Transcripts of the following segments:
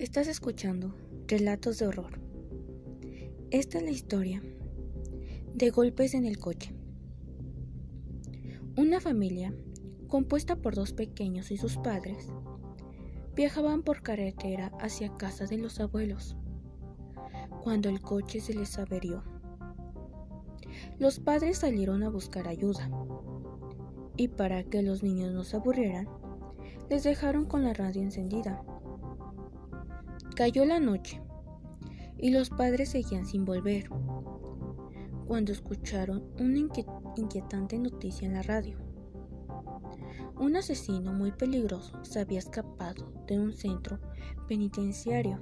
Estás escuchando Relatos de Horror. Esta es la historia de golpes en el coche. Una familia, compuesta por dos pequeños y sus padres, viajaban por carretera hacia casa de los abuelos, cuando el coche se les averió. Los padres salieron a buscar ayuda, y para que los niños no se aburrieran, les dejaron con la radio encendida. Cayó la noche y los padres seguían sin volver cuando escucharon una inquietante noticia en la radio. Un asesino muy peligroso se había escapado de un centro penitenciario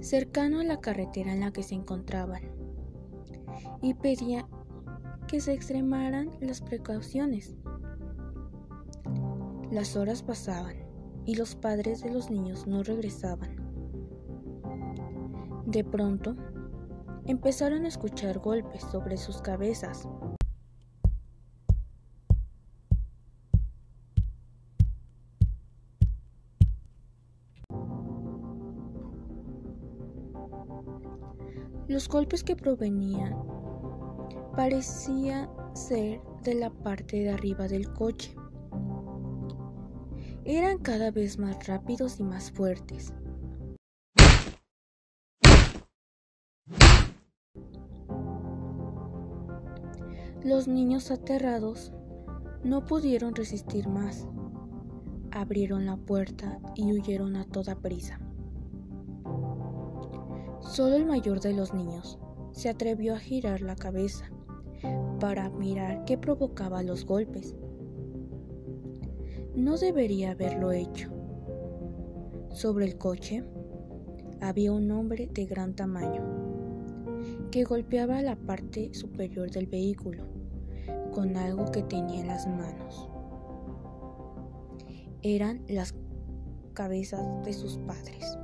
cercano a la carretera en la que se encontraban y pedía que se extremaran las precauciones. Las horas pasaban y los padres de los niños no regresaban. De pronto, empezaron a escuchar golpes sobre sus cabezas. Los golpes que provenían parecían ser de la parte de arriba del coche eran cada vez más rápidos y más fuertes. Los niños aterrados no pudieron resistir más. Abrieron la puerta y huyeron a toda prisa. Solo el mayor de los niños se atrevió a girar la cabeza para mirar qué provocaba los golpes no debería haberlo hecho. Sobre el coche había un hombre de gran tamaño que golpeaba la parte superior del vehículo con algo que tenía en las manos. Eran las cabezas de sus padres.